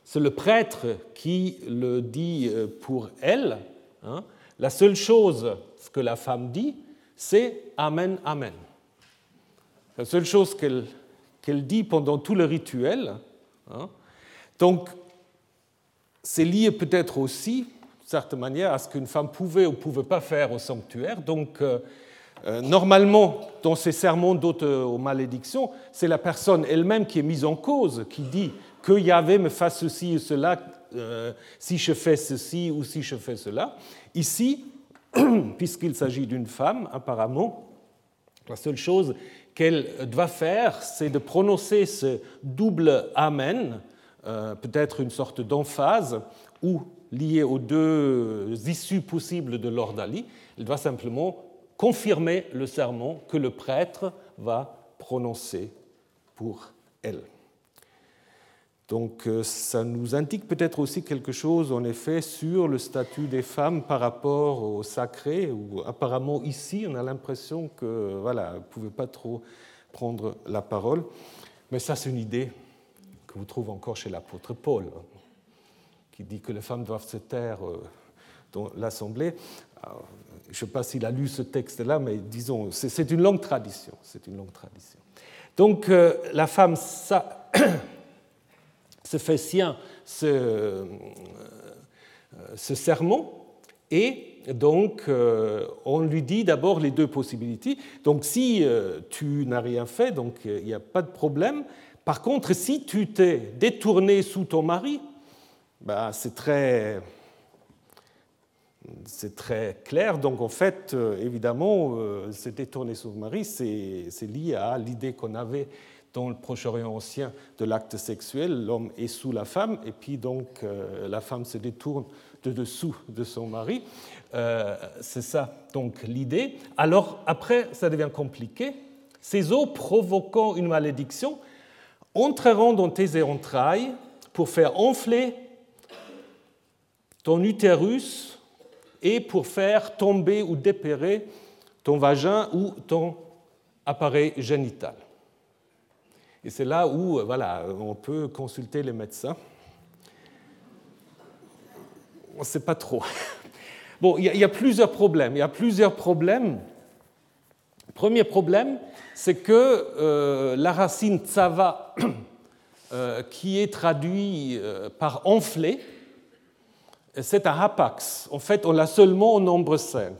C'est le prêtre qui le dit pour elle. Hein. La seule chose que la femme dit, c'est Amen, Amen. La seule chose qu'elle dit pendant tout le rituel. Hein. Donc, c'est lié peut-être aussi, d'une certaine manière, à ce qu'une femme pouvait ou pouvait pas faire au sanctuaire. Donc, euh, euh, normalement, dans ces sermons d'hôte aux malédictions, c'est la personne elle-même qui est mise en cause, qui dit que Yahvé me fasse ceci ou cela, euh, si je fais ceci ou si je fais cela. Ici, (clears throat) puisqu'il s'agit d'une femme, apparemment, la seule chose qu'elle doit faire, c'est de prononcer ce double Amen, euh, peut-être une sorte d'emphase, ou lié aux deux issues possibles de l'ordalie. Elle doit simplement confirmer le sermon que le prêtre va prononcer pour elle. Donc euh, ça nous indique peut-être aussi quelque chose, en effet, sur le statut des femmes par rapport au sacré, où apparemment ici, on a l'impression que voilà, ne pouvaient pas trop prendre la parole. Mais ça, c'est une idée que vous trouvez encore chez l'apôtre Paul, qui dit que les femmes doivent se taire euh, dans l'Assemblée. Je ne sais pas s'il a lu ce texte-là, mais disons, c'est une longue tradition. C'est une longue tradition. Donc euh, la femme, ça, (clears throat) se fait sien ce, euh, ce sermon et donc euh, on lui dit d'abord les deux possibilités. Donc si euh, tu n'as rien fait, donc il n'y a pas de problème. Par contre, si tu t'es détourné sous ton mari, ben, c'est très c'est très clair. Donc, en fait, évidemment, se détourner sous son mari, c'est lié à l'idée qu'on avait dans le Proche-Orient ancien de l'acte sexuel, l'homme est sous la femme, et puis donc euh, la femme se détourne de dessous de son mari. Euh, c'est ça donc l'idée. Alors après, ça devient compliqué. Ces eaux provoquant une malédiction entreront dans tes entrailles pour faire enfler ton utérus et pour faire tomber ou dépérer ton vagin ou ton appareil génital. Et c'est là où euh, voilà, on peut consulter les médecins. On ne sait pas trop. (laughs) Bon, il y, a plusieurs problèmes. Il y a plusieurs problèmes. Premier problème, c'est que euh, la racine tsava, (clears throat) euh, qui est traduit par enflé, c'est un hapax. En fait, on l'a seulement au nombre 5.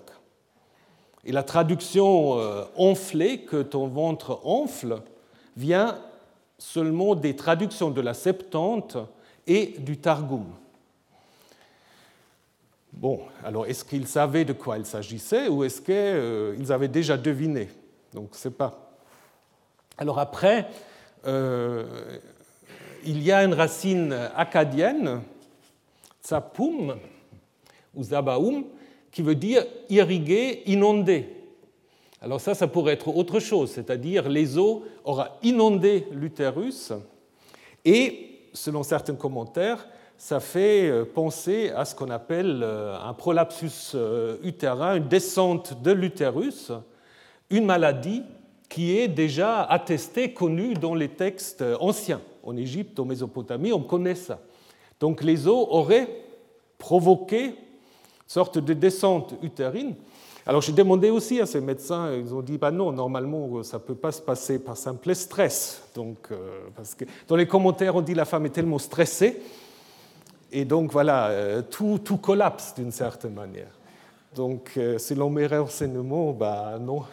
Et la traduction enflé, que ton ventre enfle, vient seulement des traductions de la Septante et du Targum. Bon, alors est-ce qu'ils savaient de quoi il s'agissait ou est-ce qu'ils euh, avaient déjà deviné? Donc, c'est pas. Alors après, euh, il y a une racine acadienne, tsapum ou zabaum, qui veut dire irriguer, inonder. Alors ça, ça pourrait être autre chose, c'est-à-dire les eaux auraient inondé l'utérus et, selon certains commentaires, ça fait euh, penser à ce qu'on appelle euh, un prolapsus euh, utérin, une descente de l'utérus, une maladie qui est déjà attestée, connue dans les textes anciens. En Égypte, en Mésopotamie, on connaît ça. Donc les eaux auraient provoqué une sorte de descente utérine. Alors j'ai demandé aussi à ces médecins, ils ont dit bah non, normalement ça ne peut pas se passer par simple stress. Donc, euh, parce que dans les commentaires on dit la femme est tellement stressée, et donc voilà, euh, tout, tout collapse d'une certaine manière. Donc euh, selon mes renseignements, bah non,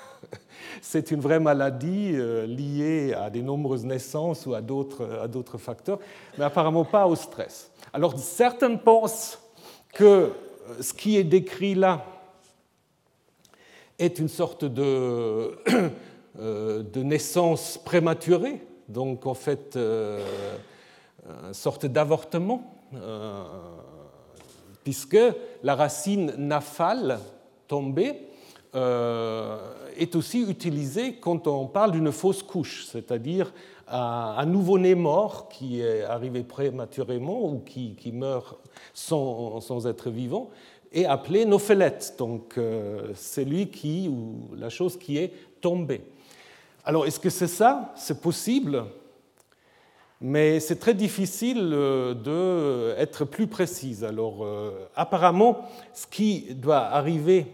(laughs) c'est une vraie maladie liée à des nombreuses naissances ou à d'autres facteurs, mais apparemment pas au stress. Alors certains pensent que ce qui est décrit là, est une sorte de, (clears throat) euh, de naissance prématurée, donc en fait euh, une sorte d'avortement. puisque la racine nafal, tombée, est aussi utilisée quand on parle d'une fausse couche, c'est-à-dire un nouveau-né mort qui est arrivé prématurément ou qui, meurt sans, sans, être vivant est appelé nophelet, donc c'est lui qui, ou la chose qui est tombée. Alors, est-ce que c'est ça? C'est possible, mais c'est très difficile euh, d'être plus précise. Alors, euh, apparemment, ce qui doit arriver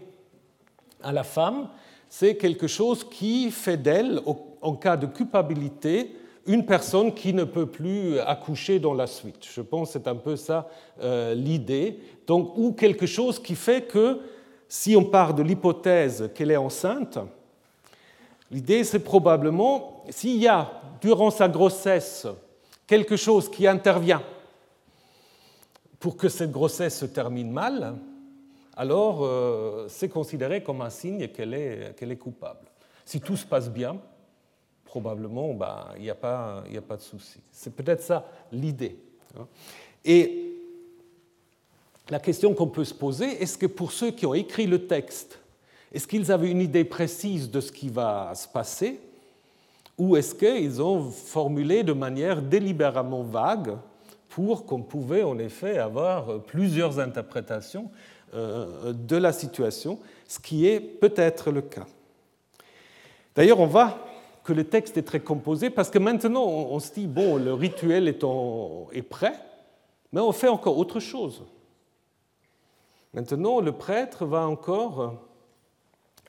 à la femme, c'est quelque chose qui fait d'elle, en cas de culpabilité, une personne qui ne peut plus accoucher dans la suite. Je pense que c'est un peu ça euh, l'idée. Donc, ou quelque chose qui fait que, si on part de l'hypothèse qu'elle est enceinte, L'idée, c'est probablement, s'il y a durant sa grossesse quelque chose qui intervient pour que cette grossesse se termine mal, alors euh, c'est considéré comme un signe qu'elle est, coupable. Si tout se passe bien, probablement, bah, il n'y a, pas, a pas de souci. C'est peut-être ça l'idée. Hein. Et la question qu'on peut se poser, est-ce que pour ceux qui ont écrit le texte, est-ce qu'ils avaient une idée précise de ce qui va se passer ou est-ce qu'ils ont formulé de manière délibérément vague pour qu'on pouvait en effet avoir plusieurs interprétations euh, de la situation, ce qui est peut-être le cas. D'ailleurs, on voit que le texte est très composé parce que maintenant on se dit, bon, le rituel est, est prêt, mais on fait encore autre chose. Maintenant, le prêtre va encore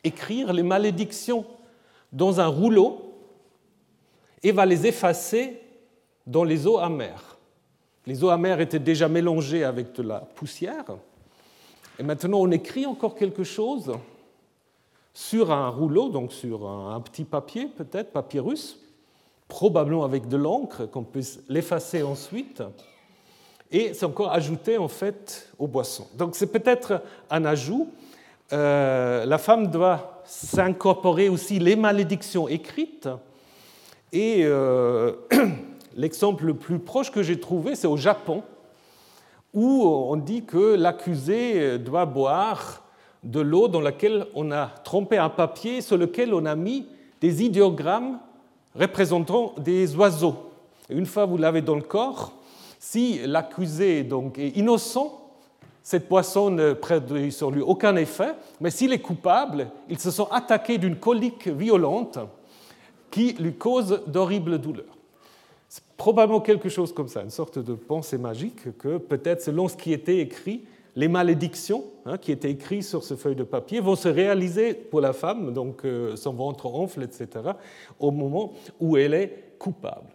écrire les malédictions dans un rouleau et va les effacer dans les eaux amères. Les eaux amères étaient déjà mélangées avec de la poussière. Et maintenant, on écrit encore quelque chose sur un rouleau, donc sur un petit papier, peut-être, papyrus, probablement avec de l'encre, qu'on puisse l'effacer ensuite. Et c'est encore ajouté, en fait, aux boissons. Donc c'est peut-être un ajout euh, la femme doit s'incorporer aussi les malédictions écrites. Et euh, (clears throat) l'exemple le plus proche que j'ai trouvé, c'est au Japon, où on dit que l'accusé doit boire de l'eau dans laquelle on a trempé un papier sur lequel on a mis des idéogrammes représentant des oiseaux. une fois vous l'avez dans le corps, si l'accusé donc est innocent, cette boisson ne produit sur lui aucun effet, mais s'il est coupable, il se sent attaqué d'une colique violente qui lui cause d'horribles douleurs. C'est probablement quelque chose comme ça, une sorte de pensée magique que peut-être selon ce qui était écrit, les malédictions hein, qui étaient écrites sur ce feuille de papier vont se réaliser pour la femme, donc euh, son ventre enfle, etc., au moment où elle est coupable.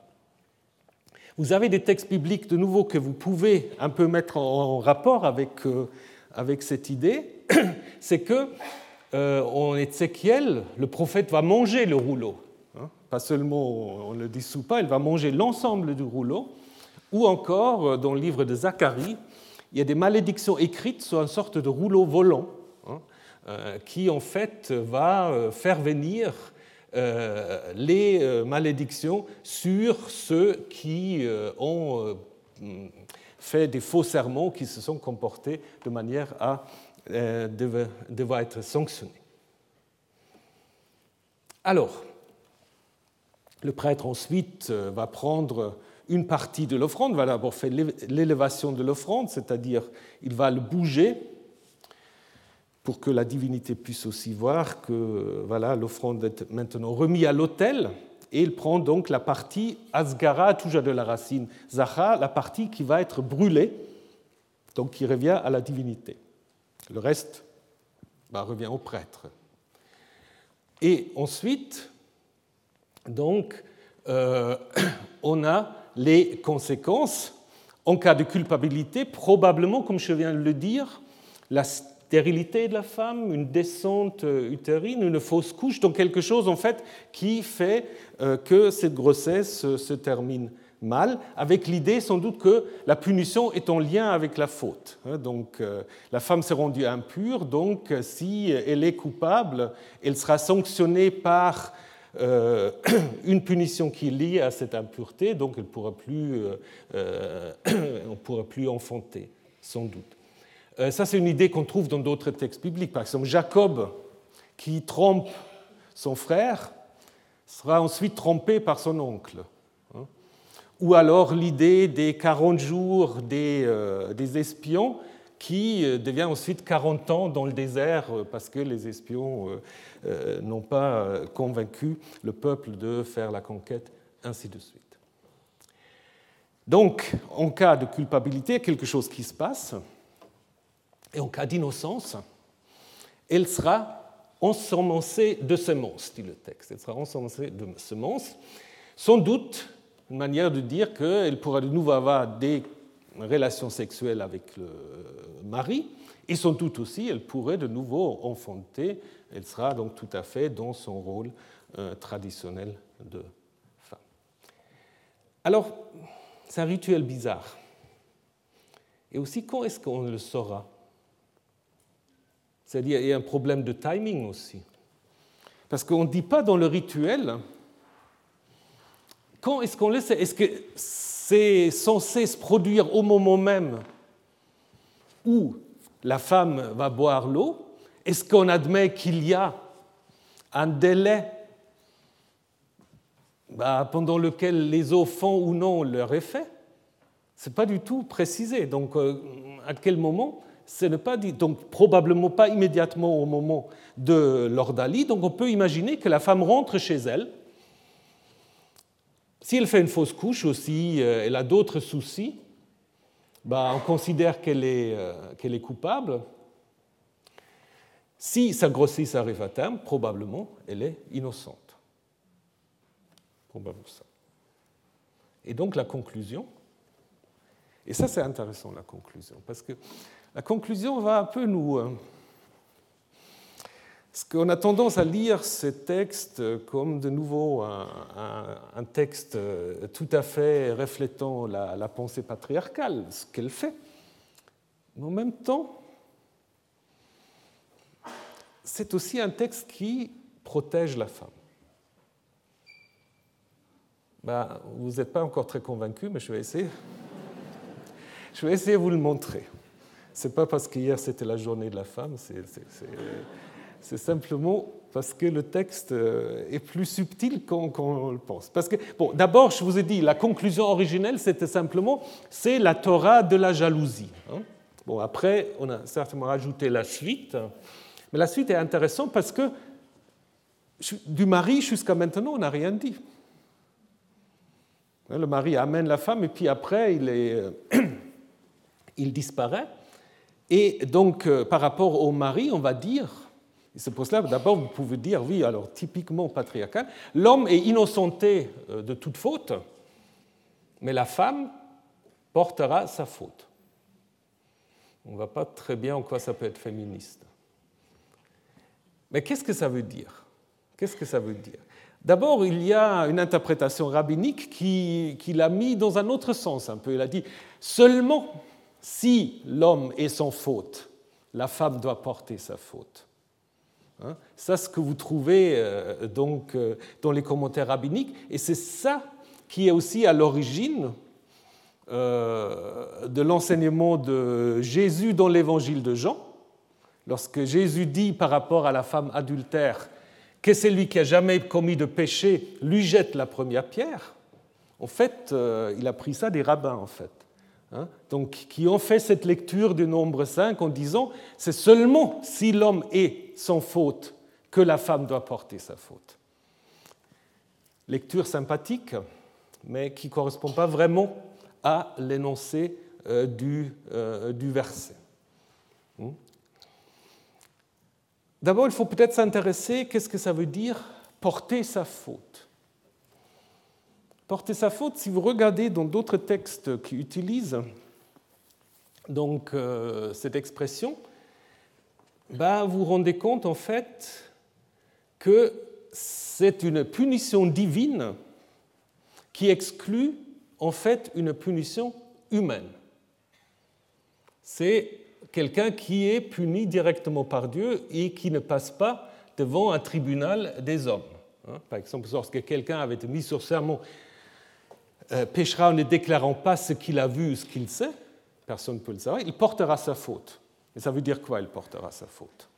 Vous avez des textes bibliques de nouveau que vous pouvez un peu mettre en rapport avec, euh, avec cette idée. (coughs) C'est que euh, en Ézéchiel, le prophète va manger le rouleau. Hein. Pas seulement on ne le dissout pas, il va manger l'ensemble du rouleau. Ou encore, euh, dans le livre de Zacharie, il y a des malédictions écrites sur une sorte de rouleau volant hein, qui en fait va faire venir euh, les euh, malédictions sur ceux qui euh, ont fait des faux serments, qui se sont comportés de manière à devoir être sanctionnés. Alors, le prêtre ensuite va prendre une partie de l'offrande, va d'abord faire l'élévation de l'offrande, c'est-à-dire il va le bouger pour que la divinité puisse aussi voir que voilà, l'offrande est maintenant remise à l'autel. Et il prend donc la partie Asgara, toujours de la racine Zaha, la partie qui va être brûlée, donc qui revient à la divinité. Le reste bah, revient au prêtre. Et ensuite, donc, euh, (clears throat) on a les conséquences. En cas de culpabilité, probablement, comme je viens de le dire, la stérilité de la femme, une descente euh, utérine, une fausse couche, donc quelque chose en fait qui fait euh, que cette grossesse euh, se termine mal, avec l'idée sans doute que la punition est en lien avec la faute. Hein. Donc la femme s'est rendue impure, donc si elle est coupable, elle sera sanctionnée par euh, (clears throat) une punition qui est liée à cette impureté, donc elle pourra plus, (clears throat) on ne pourra plus enfanter, sans doute. ça, c'est une idée qu'on trouve dans d'autres textes bibliques. Par exemple, Jacob, qui trompe son frère, sera ensuite trompé par son oncle. Hein. Ou alors l'idée des 40 jours des, des espions qui euh, devient ensuite 40 ans dans le désert euh, parce que les espions euh, n'ont pas convaincu le peuple de faire la conquête, ainsi de suite. Donc, en cas de culpabilité, quelque chose qui se passe, et en cas d'innocence, elle sera ensemencée de semences, dit le texte. Elle sera ensemencée de semences. Sans doute, une manière de dire qu'elle pourra de nouveau avoir des relation sexuelle avec le mari, et sans doute aussi, elle pourrait de nouveau enfanter, elle sera donc tout à fait dans son rôle euh, traditionnel de femme. Alors, c'est un rituel bizarre. Et aussi, quand est-ce qu'on le saura? C'est-à-dire, il y a un problème de timing aussi. Parce qu'on ne dit pas dans le rituel, quand est-ce qu'on le sait? C'est censé se produire au moment même où la femme va boire l'eau Est-ce qu'on admet qu'il y a un délai bah, pendant lequel les eaux font ou non leur effet? Ce n'est pas du tout précisé. Donc, euh, à quel moment? Ce n'est pas dit. Donc, probablement pas immédiatement au moment de l'ordalie. Donc, on peut imaginer que la femme rentre chez elle si elle fait une fausse couche aussi, euh, elle a d'autres soucis, bah, on considère qu'elle est, euh, qu'elle est coupable. Si sa grossesse arrive à terme, probablement, elle est innocente. Probablement ça. Et donc la conclusion, et ça c'est intéressant la conclusion, parce que la conclusion va un peu nous, euh, parce qu'on a tendance à lire ces textes comme de nouveau un, texte tout à fait reflétant la, pensée patriarcale, ce qu'elle fait. Mais en même temps, c'est aussi un texte qui protège la femme. Ben, vous n'êtes pas encore très convaincu, mais je vais essayer. Je vais essayer de vous le montrer. Ce n'est pas parce qu'hier c'était la journée de la femme, c'est c'est simplement parce que le texte euh, est plus subtil qu'on le pense. Parce que, bon, d'abord, je vous ai dit, la conclusion originelle, c'était simplement, c'est la Torah de la jalousie. Hein. Bon, après, on a certainement rajouté la suite, mais la suite est intéressante parce que du mari jusqu'à maintenant, on n'a rien dit. Hein, le mari amène la femme et puis après, il, euh, (clears throat) disparaît. Et donc, euh, par rapport au mari, on va dire, et c'est pour cela, d'abord, vous pouvez dire, oui, alors typiquement patriarcal, l'homme est innocenté euh, de toute faute, mais la femme portera sa faute. On ne voit pas très bien en quoi ça peut être féministe. Mais qu'est-ce que ça veut dire? Qu'est-ce que ça veut dire? D'abord, il y a une interprétation rabbinique qui, qui l'a mis dans un autre sens un peu. Il a dit seulement si l'homme est sans faute, la femme doit porter sa faute. Hein. Ça, ce que vous trouvez euh, donc euh, dans les commentaires rabbiniques, et c'est ça qui est aussi à l'origine euh, de l'enseignement de Jésus dans l'évangile de Jean, lorsque Jésus dit par rapport à la femme adultère que celui qui a jamais commis de péché lui jette la première pierre. En fait, il a pris ça des rabbins, en fait. Hein. donc, qui ont fait cette lecture du nombre 5 en disant c'est seulement si l'homme est sans faute que la femme doit porter sa faute. Lecture sympathique, mais qui ne correspond pas vraiment à l'énoncé euh, du, euh, du, verset. Hmm? D'abord, il faut peut-être s'intéresser, qu'est-ce que ça veut dire porter sa faute? Porter sa faute, si vous regardez dans d'autres textes qui utilisent donc, euh, cette expression, ben, vous vous rendez compte en fait que c'est une punition divine qui exclut en fait une punition humaine. C'est quelqu'un qui est puni directement par Dieu et qui ne passe pas devant un tribunal des hommes. Hein. Par exemple, lorsque quelqu'un avait mis sur serment, euh, péchera en ne déclarant pas ce qu'il a vu ou ce qu'il sait, personne ne peut le savoir, il portera sa faute. Et ça veut dire quoi, il portera sa faute?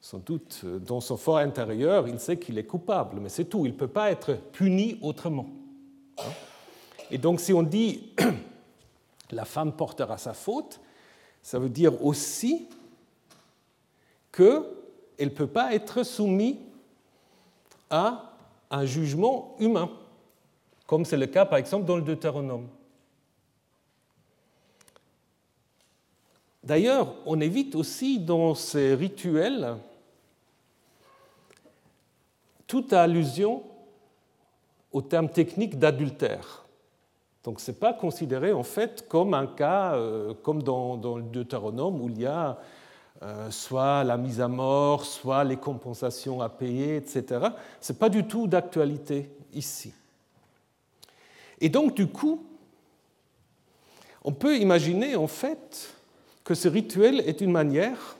Sans doute, euh, dans son fort intérieur, il sait qu'il est coupable, mais c'est tout, il ne peut pas être puni autrement. Hein? Et donc, si on dit (clears throat) la femme portera sa faute, ça veut dire aussi qu'elle ne peut pas être soumise à un jugement humain, comme c'est le cas par exemple dans le Deutéronome. D'ailleurs, on évite aussi dans ces rituels toute allusion au terme technique d'adultère. Donc ce n'est pas considéré en fait comme un cas euh, comme dans, le Deutéronome où il y a euh, soit la mise à mort, soit les compensations à payer, etc. Ce n'est pas du tout d'actualité ici. Et donc, du coup, on peut imaginer en fait que ce rituel est une manière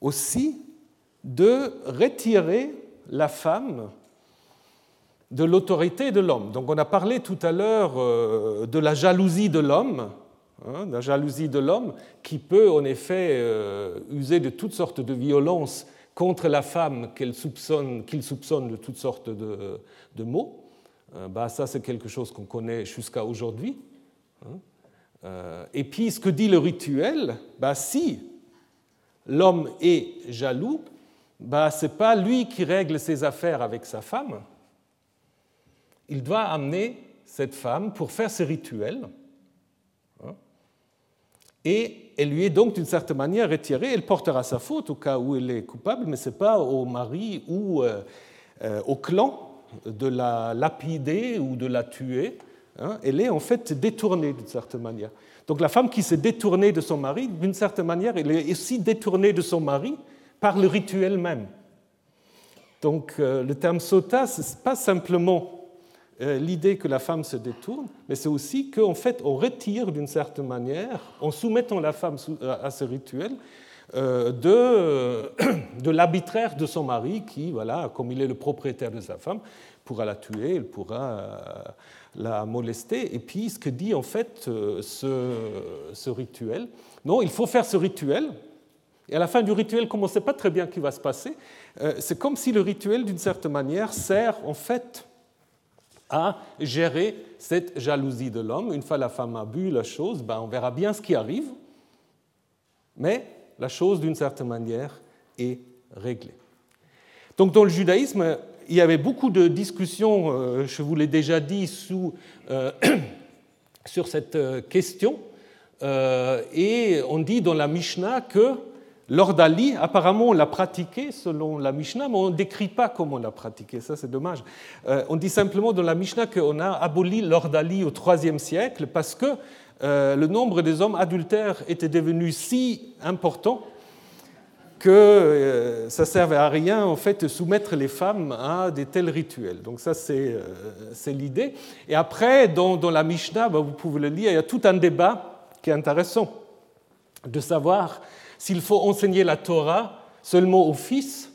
aussi de retirer la femme de l'autorité de l'homme. Donc on a parlé tout à l'heure euh, de la jalousie de l'homme, Hein, la jalousie de l'homme, qui peut en effet euh, user de toutes sortes de violences contre la femme qu'il soupçonne, soupçonne, de toutes sortes de, maux. Euh, bah, ça, c'est quelque chose qu'on connaît jusqu'à aujourd'hui. Hein. Euh, et puis, ce que dit le rituel, bah, si l'homme est jaloux, bah, ce n'est pas lui qui règle ses affaires avec sa femme. Il doit amener cette femme pour faire ce rituel et elle lui est donc d'une certaine manière retirée. Elle portera sa faute au cas où elle est coupable, mais ce n'est pas au mari ou euh, euh, au clan de la lapider ou de la tuer. Hein. Elle est en fait détournée d'une certaine manière. Donc la femme qui s'est détournée de son mari, d'une certaine manière, elle est aussi détournée de son mari par le rituel même. Donc euh, le terme sota, ce n'est pas simplement euh, l'idée que la femme se détourne, mais c'est aussi qu'en fait, on retire d'une certaine manière, en soumettant la femme à ce rituel, euh, de, (clears throat) de l'arbitraire de son mari qui, voilà, comme il est le propriétaire de sa femme, pourra la tuer, il pourra euh, la molester. Et puis, ce que dit en fait ce, ce rituel, non, il faut faire ce rituel, et à la fin du rituel, comme on ne sait pas très bien ce qui va se passer, c'est comme si le rituel, d'une certaine manière, sert en fait à gérer cette jalousie de l'homme. Une fois la femme a bu la chose, ben on verra bien ce qui arrive, mais la chose, d'une certaine manière, est réglée. Donc dans le judaïsme, il y avait beaucoup de discussions, euh, je vous l'ai déjà dit, euh, (clears throat) sur cette euh, question, et on dit dans la Mishnah que L'ordali, apparemment, on l'a pratiqué selon la Mishnah, mais on ne décrit pas comment on l'a pratiqué. Ça, c'est dommage. On dit simplement dans la Mishnah qu'on a aboli l'ordali au IIIe siècle parce que le nombre des hommes adultères était devenu si important que euh, ça servait à rien en fait de soumettre les femmes à des tels rituels. Donc ça c'est l'idée. Et après dans, la Mishnah, bah, vous pouvez le lire, il y a tout un débat qui est intéressant de savoir s'il faut enseigner la Torah seulement aux fils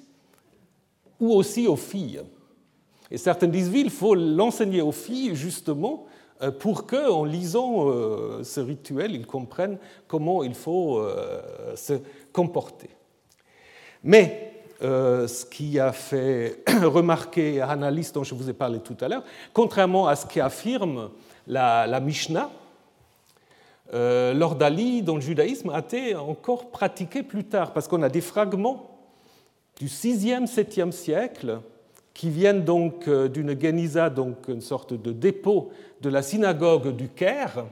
ou aussi aux filles. Et certains disent, oui, il faut l'enseigner aux filles justement euh, pour qu'en lisant euh, ce rituel, ils comprennent comment il faut euh, se comporter. Mais ce qui a fait (clears throat) remarquer Hanalis, dont je vous ai parlé tout à l'heure, contrairement à ce qu'affirme la, la Mishnah, euh, l'ordalie dans le judaïsme a été encore pratiqué plus tard, parce qu'on a des fragments du 6e, 7e siècle qui viennent donc euh, d'une geniza, donc une sorte de dépôt de la synagogue du Caire,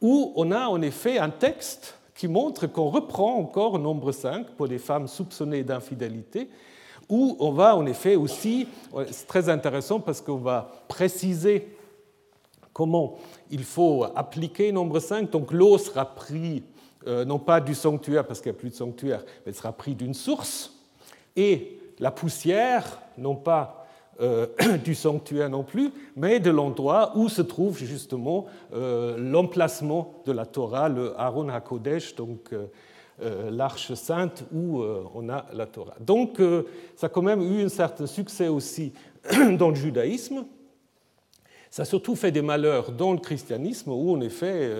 où on a en effet un texte qui montre qu'on reprend encore nombre 5 pour les femmes soupçonnées d'infidélité, où on va en effet aussi, c'est très intéressant parce qu'on va préciser comment il faut appliquer nombre 5. Donc l'eau sera prise euh, non pas du sanctuaire parce qu'il n'y a plus de sanctuaire, mais elle sera prise d'une source. Et la poussière, non pas euh, (clears throat) du sanctuaire non plus, mais de l'endroit où se trouve justement euh, l'emplacement de la Torah, le Aaron HaKodesh, donc l'Arche sainte où on a la Torah. Donc ça a quand même eu un certain succès aussi (clears throat) dans le judaïsme. Ça a surtout fait des malheurs dans le christianisme, où en effet,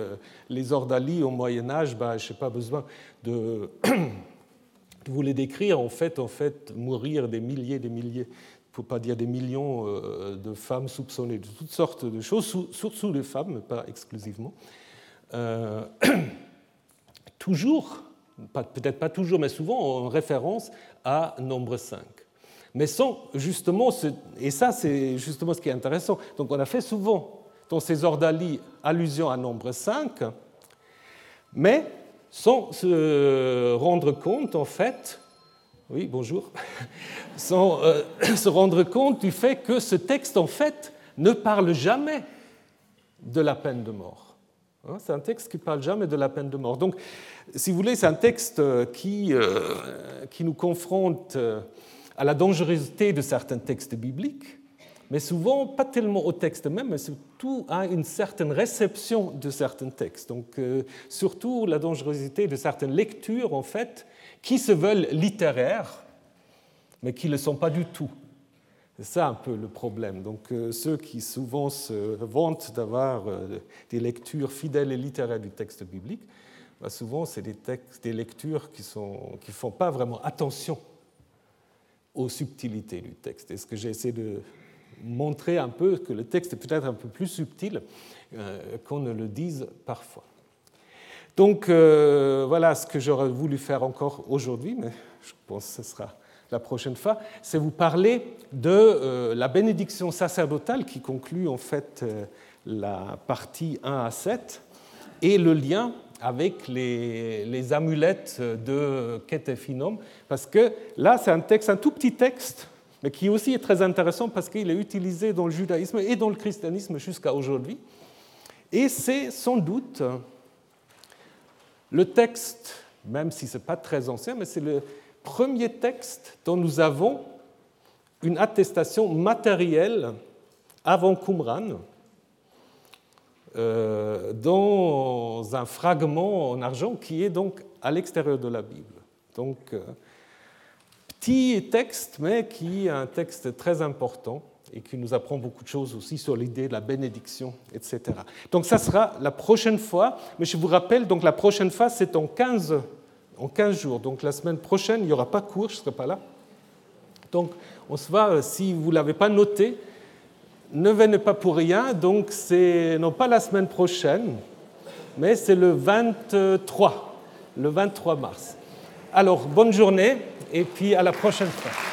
les ordalies au Moyen Âge, ben, je n'ai pas besoin (clears throat) de, vous les décrire, en fait, en fait, mourir des milliers, des milliers pour pas dire des millions euh, de femmes soupçonnées de toutes sortes de choses, surtout les femmes, mais pas exclusivement. Euh, (clears throat) toujours, peut-être pas toujours, mais souvent en référence à nombre 5. Mais sans justement, et ça c'est justement ce qui est intéressant, donc on a fait souvent dans ces ordalies allusion à nombre 5, mais sans se rendre compte en fait oui, bonjour, (laughs) sans euh, (coughs) se rendre compte du fait que ce texte, en fait, ne parle jamais de la peine de mort. Hein, c'est un texte qui ne parle jamais de la peine de mort. Donc, si vous voulez, c'est un texte qui, euh, qui nous confronte euh, à la dangerosité de certains textes bibliques, mais souvent pas tellement au texte même, mais surtout à une certaine réception de certains textes. Donc, surtout la dangerosité de certaines lectures, en fait, qui se veulent littéraires, mais qui ne le sont pas du tout. C'est ça un peu le problème. Donc euh, ceux qui souvent se vantent d'avoir euh, des lectures fidèles et littéraires du texte biblique, bah, souvent c'est des, des lectures qui ne qui font pas vraiment attention aux subtilités du texte. Et ce que j'ai essayé de montrer un peu, que le texte est peut-être un peu plus subtil euh, qu'on ne le dise parfois. Donc euh, voilà ce que j'aurais voulu faire encore aujourd'hui, mais je pense que ce sera la prochaine fois, c'est vous parler de euh, la bénédiction sacerdotale qui conclut en fait euh, la partie 1 à 7 et le lien avec les, amulettes de Ketefinom, parce que là c'est un texte, un tout petit texte, mais qui aussi est très intéressant parce qu'il est utilisé dans le judaïsme et dans le christianisme jusqu'à aujourd'hui. Et c'est sans doute le texte, même si ce n'est pas très ancien, mais c'est le premier texte dont nous avons une attestation matérielle avant Qumran, euh, dans un fragment en argent qui est donc à l'extérieur de la Bible. Donc, euh, petit texte, mais qui est un texte très important et qui nous apprend beaucoup de choses aussi sur l'idée de la bénédiction, etc. Donc ça sera la prochaine fois, mais je vous rappelle, donc la prochaine fois, c'est en 15, en 15 jours. Donc la semaine prochaine, il n'y aura pas cours, je ne serai pas là. Donc on se voit, euh, si vous ne l'avez pas noté, ne venez pas pour rien, donc c'est non pas la semaine prochaine, mais c'est le 23, le 23 mars. Alors, bonne journée et puis à la prochaine fois.